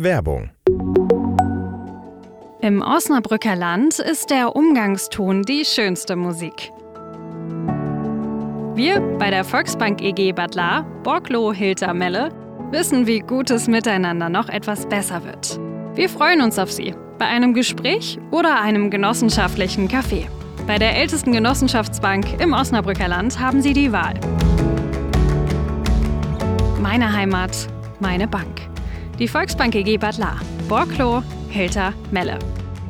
Werbung Im Osnabrücker Land ist der Umgangston die schönste Musik. Wir bei der Volksbank EG Bad La, Borglo Hilter Melle, wissen, wie gutes Miteinander noch etwas besser wird. Wir freuen uns auf Sie bei einem Gespräch oder einem genossenschaftlichen Kaffee. Bei der ältesten Genossenschaftsbank im Osnabrücker Land haben Sie die Wahl. Meine Heimat, meine Bank. Die Volksbank EG Bad La, Borklo, Hilter, Melle.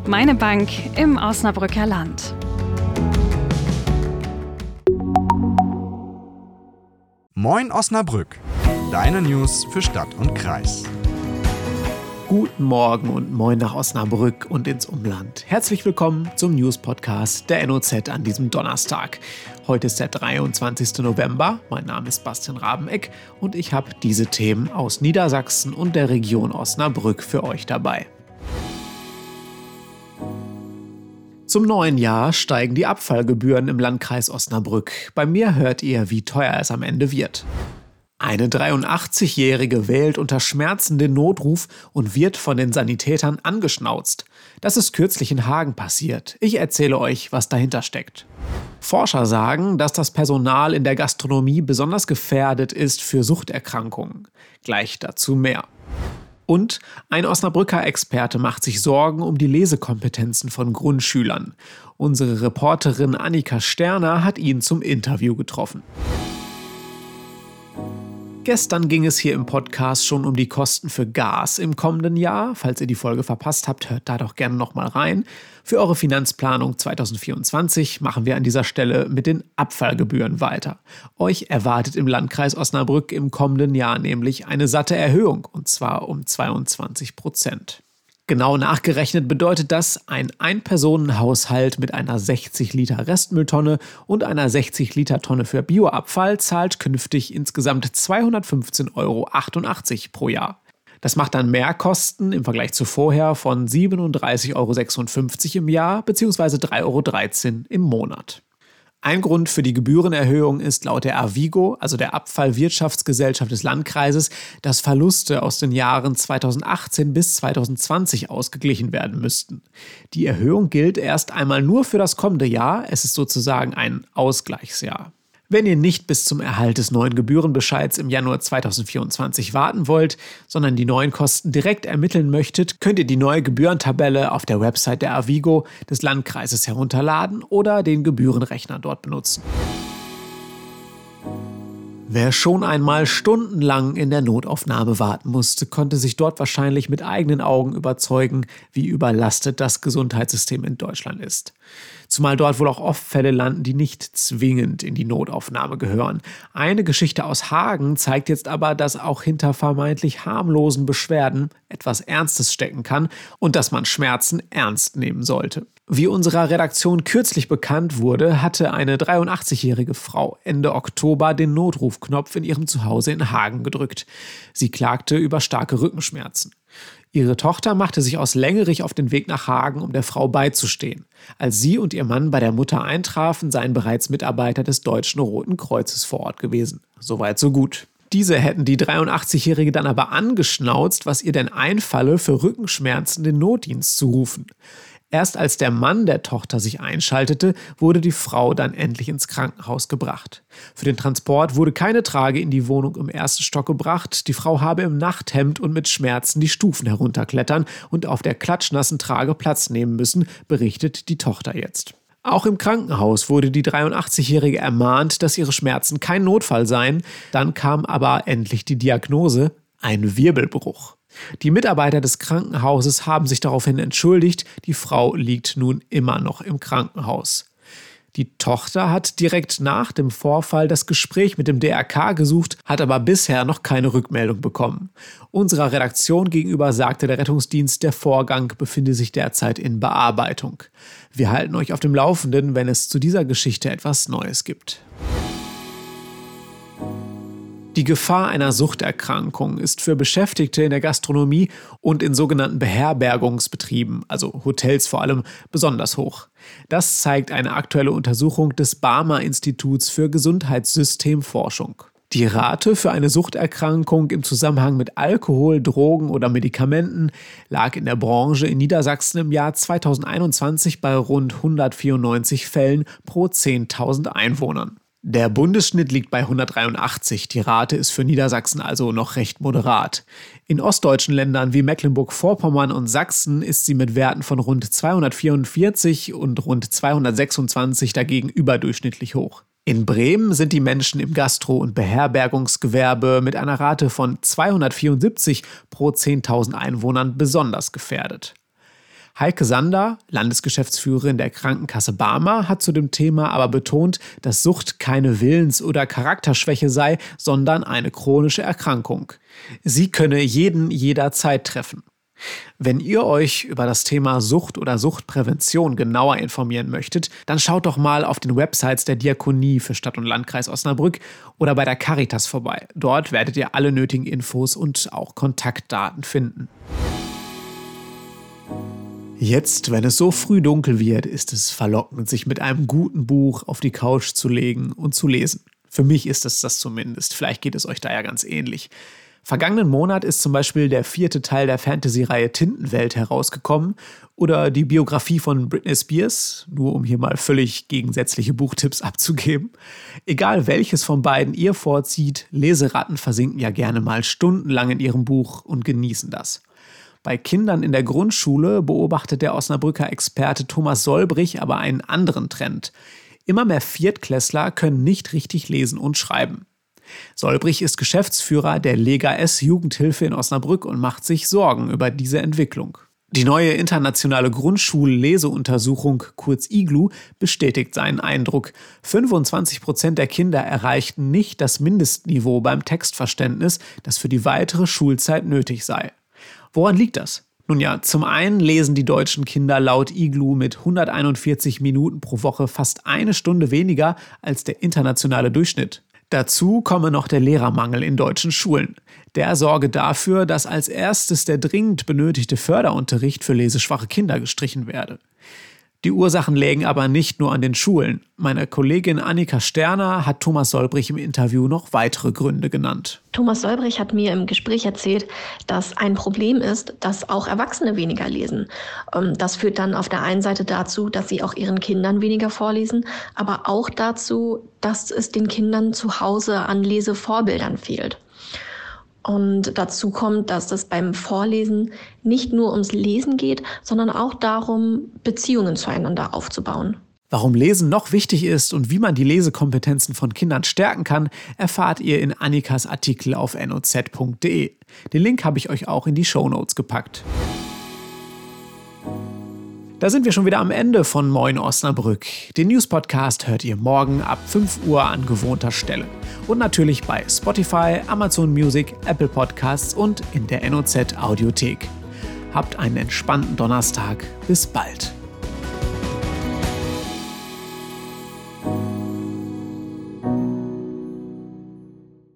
Meine Bank im Osnabrücker Land. Moin Osnabrück, deine News für Stadt und Kreis. Guten Morgen und moin nach Osnabrück und ins Umland. Herzlich willkommen zum News-Podcast der NOZ an diesem Donnerstag. Heute ist der 23. November. Mein Name ist Bastian Rabeneck und ich habe diese Themen aus Niedersachsen und der Region Osnabrück für euch dabei. Zum neuen Jahr steigen die Abfallgebühren im Landkreis Osnabrück. Bei mir hört ihr, wie teuer es am Ende wird. Eine 83-Jährige wählt unter Schmerzen den Notruf und wird von den Sanitätern angeschnauzt. Das ist kürzlich in Hagen passiert. Ich erzähle euch, was dahinter steckt. Forscher sagen, dass das Personal in der Gastronomie besonders gefährdet ist für Suchterkrankungen. Gleich dazu mehr. Und ein Osnabrücker Experte macht sich Sorgen um die Lesekompetenzen von Grundschülern. Unsere Reporterin Annika Sterner hat ihn zum Interview getroffen. Gestern ging es hier im Podcast schon um die Kosten für Gas im kommenden Jahr. Falls ihr die Folge verpasst habt, hört da doch gerne nochmal rein. Für eure Finanzplanung 2024 machen wir an dieser Stelle mit den Abfallgebühren weiter. Euch erwartet im Landkreis Osnabrück im kommenden Jahr nämlich eine satte Erhöhung, und zwar um 22 Prozent. Genau nachgerechnet bedeutet das, ein Ein-Personen-Haushalt mit einer 60 Liter Restmülltonne und einer 60 Liter Tonne für Bioabfall zahlt künftig insgesamt 215,88 Euro pro Jahr. Das macht dann Mehrkosten im Vergleich zu vorher von 37,56 Euro im Jahr bzw. 3,13 Euro im Monat. Ein Grund für die Gebührenerhöhung ist laut der Avigo, also der Abfallwirtschaftsgesellschaft des Landkreises, dass Verluste aus den Jahren 2018 bis 2020 ausgeglichen werden müssten. Die Erhöhung gilt erst einmal nur für das kommende Jahr, es ist sozusagen ein Ausgleichsjahr. Wenn ihr nicht bis zum Erhalt des neuen Gebührenbescheids im Januar 2024 warten wollt, sondern die neuen Kosten direkt ermitteln möchtet, könnt ihr die neue Gebührentabelle auf der Website der Avigo des Landkreises herunterladen oder den Gebührenrechner dort benutzen. Wer schon einmal stundenlang in der Notaufnahme warten musste, konnte sich dort wahrscheinlich mit eigenen Augen überzeugen, wie überlastet das Gesundheitssystem in Deutschland ist. Zumal dort wohl auch oft Fälle landen, die nicht zwingend in die Notaufnahme gehören. Eine Geschichte aus Hagen zeigt jetzt aber, dass auch hinter vermeintlich harmlosen Beschwerden etwas Ernstes stecken kann und dass man Schmerzen ernst nehmen sollte. Wie unserer Redaktion kürzlich bekannt wurde, hatte eine 83-jährige Frau Ende Oktober den Notrufknopf in ihrem Zuhause in Hagen gedrückt. Sie klagte über starke Rückenschmerzen. Ihre Tochter machte sich aus Längerich auf den Weg nach Hagen, um der Frau beizustehen. Als sie und ihr Mann bei der Mutter eintrafen, seien bereits Mitarbeiter des Deutschen Roten Kreuzes vor Ort gewesen. Soweit so gut. Diese hätten die 83-Jährige dann aber angeschnauzt, was ihr denn einfalle, für Rückenschmerzen den Notdienst zu rufen. Erst als der Mann der Tochter sich einschaltete, wurde die Frau dann endlich ins Krankenhaus gebracht. Für den Transport wurde keine Trage in die Wohnung im ersten Stock gebracht. Die Frau habe im Nachthemd und mit Schmerzen die Stufen herunterklettern und auf der klatschnassen Trage Platz nehmen müssen, berichtet die Tochter jetzt. Auch im Krankenhaus wurde die 83-Jährige ermahnt, dass ihre Schmerzen kein Notfall seien. Dann kam aber endlich die Diagnose, ein Wirbelbruch. Die Mitarbeiter des Krankenhauses haben sich daraufhin entschuldigt, die Frau liegt nun immer noch im Krankenhaus. Die Tochter hat direkt nach dem Vorfall das Gespräch mit dem DRK gesucht, hat aber bisher noch keine Rückmeldung bekommen. Unserer Redaktion gegenüber sagte der Rettungsdienst, der Vorgang befinde sich derzeit in Bearbeitung. Wir halten euch auf dem Laufenden, wenn es zu dieser Geschichte etwas Neues gibt. Die Gefahr einer Suchterkrankung ist für Beschäftigte in der Gastronomie und in sogenannten Beherbergungsbetrieben, also Hotels vor allem, besonders hoch. Das zeigt eine aktuelle Untersuchung des Barmer Instituts für Gesundheitssystemforschung. Die Rate für eine Suchterkrankung im Zusammenhang mit Alkohol, Drogen oder Medikamenten lag in der Branche in Niedersachsen im Jahr 2021 bei rund 194 Fällen pro 10.000 Einwohnern. Der Bundesschnitt liegt bei 183. Die Rate ist für Niedersachsen also noch recht moderat. In ostdeutschen Ländern wie Mecklenburg-Vorpommern und Sachsen ist sie mit Werten von rund 244 und rund 226 dagegen überdurchschnittlich hoch. In Bremen sind die Menschen im Gastro- und Beherbergungsgewerbe mit einer Rate von 274 pro 10.000 Einwohnern besonders gefährdet. Heike Sander, Landesgeschäftsführerin der Krankenkasse Barmer, hat zu dem Thema aber betont, dass Sucht keine Willens- oder Charakterschwäche sei, sondern eine chronische Erkrankung. Sie könne jeden jederzeit treffen. Wenn ihr euch über das Thema Sucht oder Suchtprävention genauer informieren möchtet, dann schaut doch mal auf den Websites der Diakonie für Stadt und Landkreis Osnabrück oder bei der Caritas vorbei. Dort werdet ihr alle nötigen Infos und auch Kontaktdaten finden. Jetzt, wenn es so früh dunkel wird, ist es verlockend, sich mit einem guten Buch auf die Couch zu legen und zu lesen. Für mich ist es das zumindest. Vielleicht geht es euch da ja ganz ähnlich. Vergangenen Monat ist zum Beispiel der vierte Teil der Fantasy-Reihe Tintenwelt herausgekommen oder die Biografie von Britney Spears, nur um hier mal völlig gegensätzliche Buchtipps abzugeben. Egal welches von beiden ihr vorzieht, Leseratten versinken ja gerne mal stundenlang in ihrem Buch und genießen das. Bei Kindern in der Grundschule beobachtet der Osnabrücker Experte Thomas Solbrich aber einen anderen Trend. Immer mehr Viertklässler können nicht richtig lesen und schreiben. Solbrich ist Geschäftsführer der Lega S Jugendhilfe in Osnabrück und macht sich Sorgen über diese Entwicklung. Die neue internationale Grundschulleseuntersuchung, kurz IGLU, bestätigt seinen Eindruck. 25 Prozent der Kinder erreichten nicht das Mindestniveau beim Textverständnis, das für die weitere Schulzeit nötig sei. Woran liegt das? Nun ja, zum einen lesen die deutschen Kinder laut IGLU mit 141 Minuten pro Woche fast eine Stunde weniger als der internationale Durchschnitt. Dazu komme noch der Lehrermangel in deutschen Schulen. Der sorge dafür, dass als erstes der dringend benötigte Förderunterricht für leseschwache Kinder gestrichen werde. Die Ursachen lägen aber nicht nur an den Schulen. Meine Kollegin Annika Sterner hat Thomas Solbrich im Interview noch weitere Gründe genannt. Thomas Solbrich hat mir im Gespräch erzählt, dass ein Problem ist, dass auch Erwachsene weniger lesen. Ähm, das führt dann auf der einen Seite dazu, dass sie auch ihren Kindern weniger vorlesen, aber auch dazu, dass es den Kindern zu Hause an Lesevorbildern fehlt. Und dazu kommt, dass es beim Vorlesen nicht nur ums Lesen geht, sondern auch darum, Beziehungen zueinander aufzubauen. Warum Lesen noch wichtig ist und wie man die Lesekompetenzen von Kindern stärken kann, erfahrt ihr in Annikas Artikel auf noz.de. Den Link habe ich euch auch in die Show Notes gepackt. Da sind wir schon wieder am Ende von Moin Osnabrück. Den News-Podcast hört ihr morgen ab 5 Uhr an gewohnter Stelle. Und natürlich bei Spotify, Amazon Music, Apple Podcasts und in der NOZ Audiothek. Habt einen entspannten Donnerstag. Bis bald.